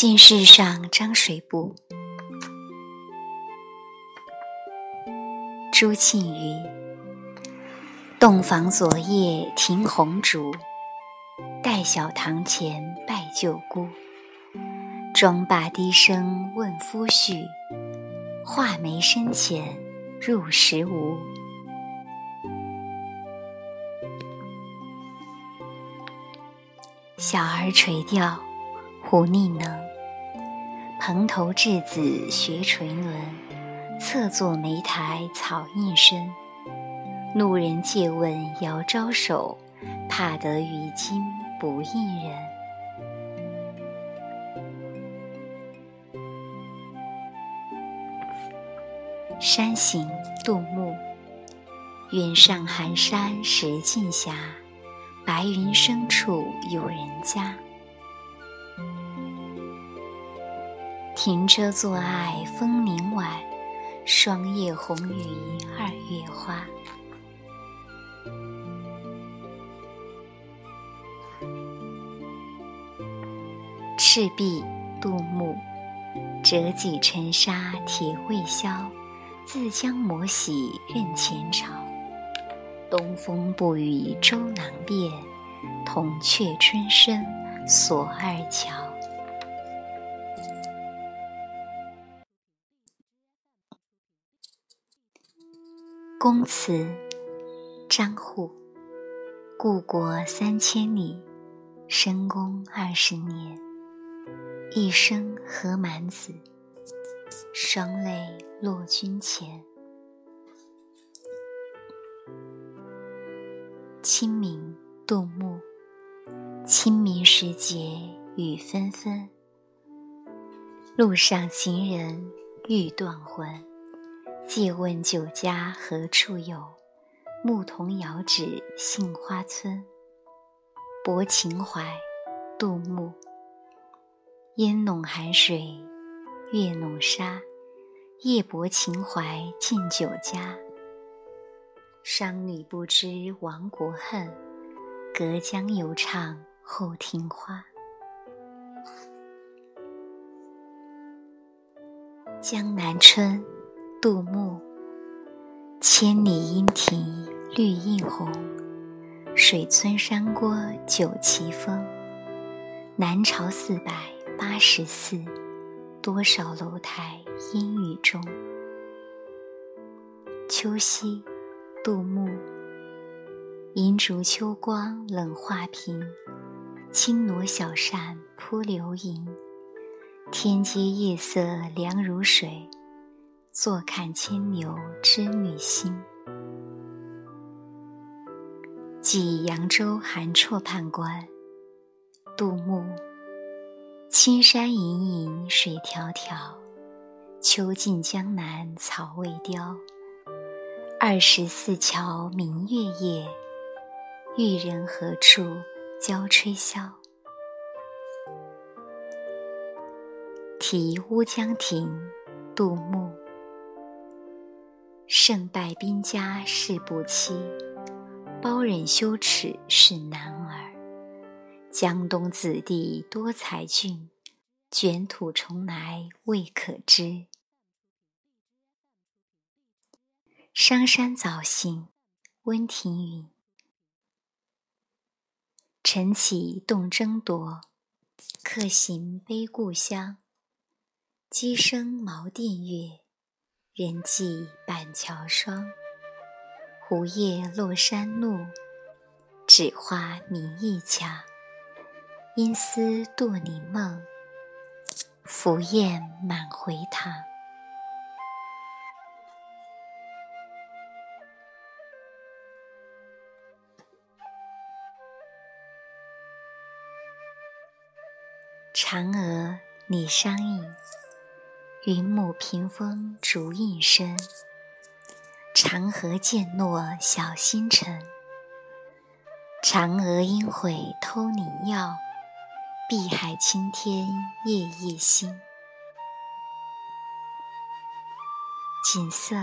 进士上张水部。朱庆余。洞房昨夜停红烛，待晓堂前拜旧姑。妆罢低声问夫婿，画眉深浅入时无。小儿垂钓，胡逆能。蓬头稚子学垂纶，侧坐莓苔草映身。路人借问遥招手，怕得鱼惊不应人。山行，杜牧。远上寒山石径斜，白云深处有人家。停车坐爱枫林晚，霜叶红于二月花。赤壁，杜牧。折戟沉沙铁未销，自将磨洗认前朝。东风不与周郎便，铜雀春深锁二乔。公祠，张祜。故国三千里，深宫二十年。一生何满子，双泪落君前。清明，杜牧。清明时节雨纷纷，路上行人欲断魂。借问酒家何处有？牧童遥指杏花村。泊秦淮，杜牧。烟笼寒水，月笼沙。夜泊秦淮近酒家。商女不知亡国恨，隔江犹唱后庭花。江南春。杜牧：千里莺啼绿映红，水村山郭酒旗风。南朝四百八十寺，多少楼台烟雨中。秋夕，杜牧：银烛秋光冷画屏，轻罗小扇扑流萤。天阶夜色凉如水。坐看牵牛织女星。寄扬州韩绰判官。杜牧。青山隐隐水迢迢，秋尽江南草未凋。二十四桥明月夜，玉人何处教吹箫？题乌江亭，杜牧。胜败兵家事不期，包忍羞耻是男儿。江东子弟多才俊，卷土重来未可知。商山早行，温庭筠。晨起动征铎，客行悲故乡。鸡声茅店月。人迹板桥霜，胡叶落山路，枳花明驿墙。因思多年梦，凫雁满回塘。嫦娥，李商隐。云母屏风烛影深，长河渐落晓星沉。嫦娥应悔偷灵药，碧海青天夜夜心。锦瑟，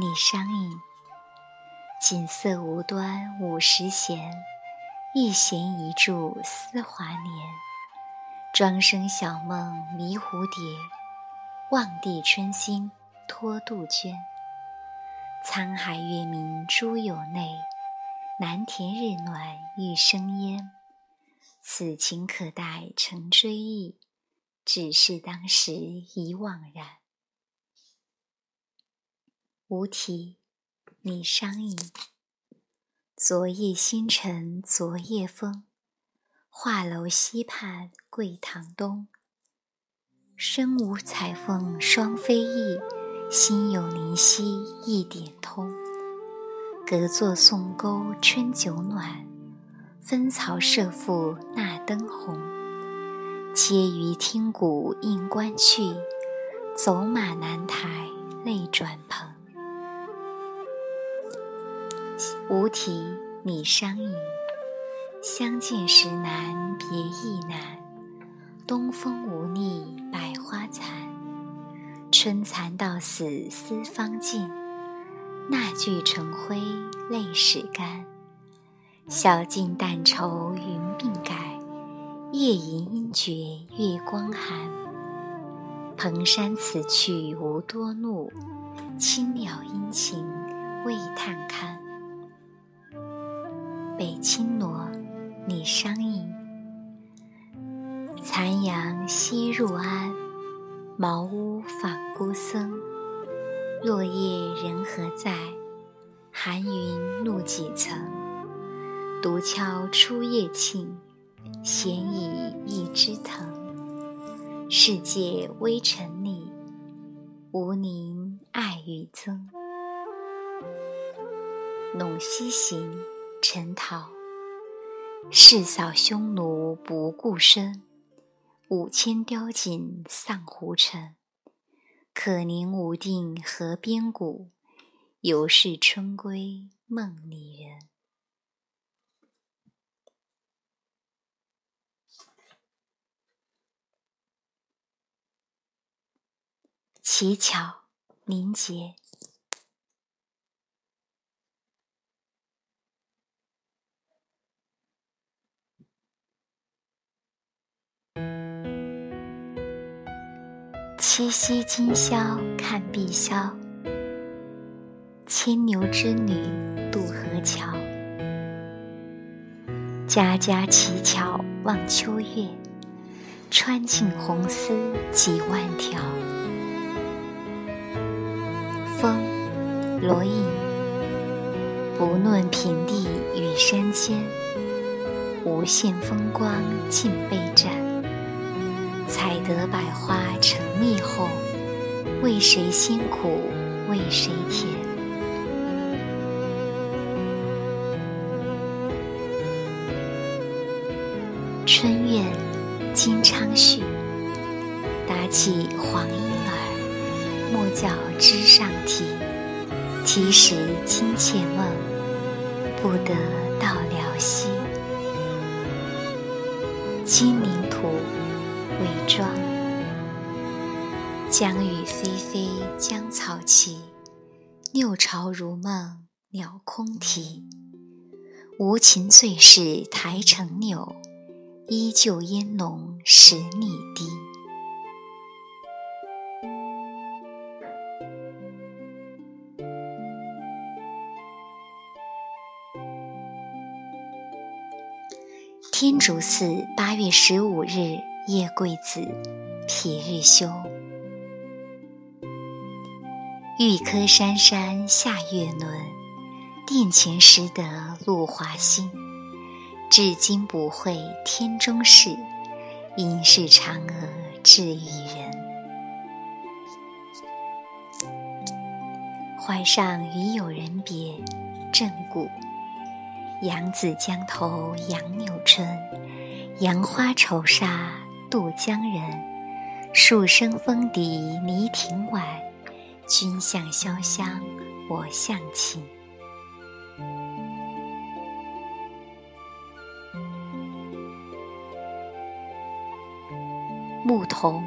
李商隐。锦瑟无端五十弦，一弦一柱思华年。庄生晓梦迷蝴蝶，望帝春心托杜鹃。沧海月明珠有泪，南田日暖玉生烟。此情可待成追忆，只是当时已惘然。无题，李商隐。昨夜星辰昨夜风，画楼西畔桂堂东。身无彩凤双飞翼，心有灵犀一点通。隔座送钩春酒暖，分曹射覆那灯红。嗟余听鼓应官去，走马南台泪转蓬。无题，李商隐。相见时难别亦难，东风无力百花残。春蚕到死丝方尽，那句成灰泪始干。晓镜但愁云鬓改，夜吟应觉月光寒。蓬山此去无多路，青鸟殷勤为探看。北青罗，李商隐。残阳西入安，茅屋访孤僧。落叶人何在？寒云露几层？独敲初夜磬，闲倚一枝藤。世界微尘里，无宁爱与憎。陇西行。陈陶，誓扫匈奴不顾身，五千雕锦丧胡尘。可怜无定河边骨，犹是春归梦里人。乞巧，林杰。七夕今宵看碧霄，牵牛织女渡河桥。家家乞巧望秋月，穿尽红丝几万条。风，罗隐。不论平地与山尖，无限风光尽被占。采得百花成蜜后，为谁辛苦为谁甜？春怨，金昌绪。打起黄莺儿，莫教枝上啼。啼时惊妾梦，不得到辽西。金陵图。伪装，江雨霏霏，江草齐；六朝如梦，鸟空啼。无情最是台城柳，依旧烟浓十里堤。天竺寺八月十五日。夜桂子，皮日休。玉柯山山下月轮，殿前识得露华新。至今不会天中事，应是嫦娥致与人。怀上与友人别，正骨。扬子江头杨柳春，杨花愁杀。渡江人，数声风笛离亭晚。君向潇湘，我向秦。牧童，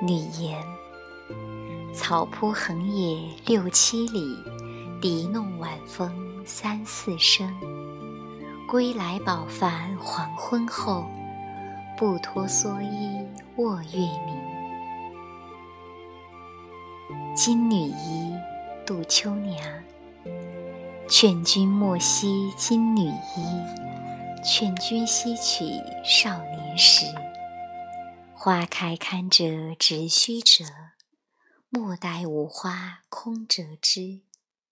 李严。草铺横野六七里，笛弄晚风三四声。归来饱饭黄昏后。不脱蓑衣卧月明。金缕衣，杜秋娘。劝君莫惜金缕衣，劝君惜取少年时。花开堪折直须折，莫待无花空折枝。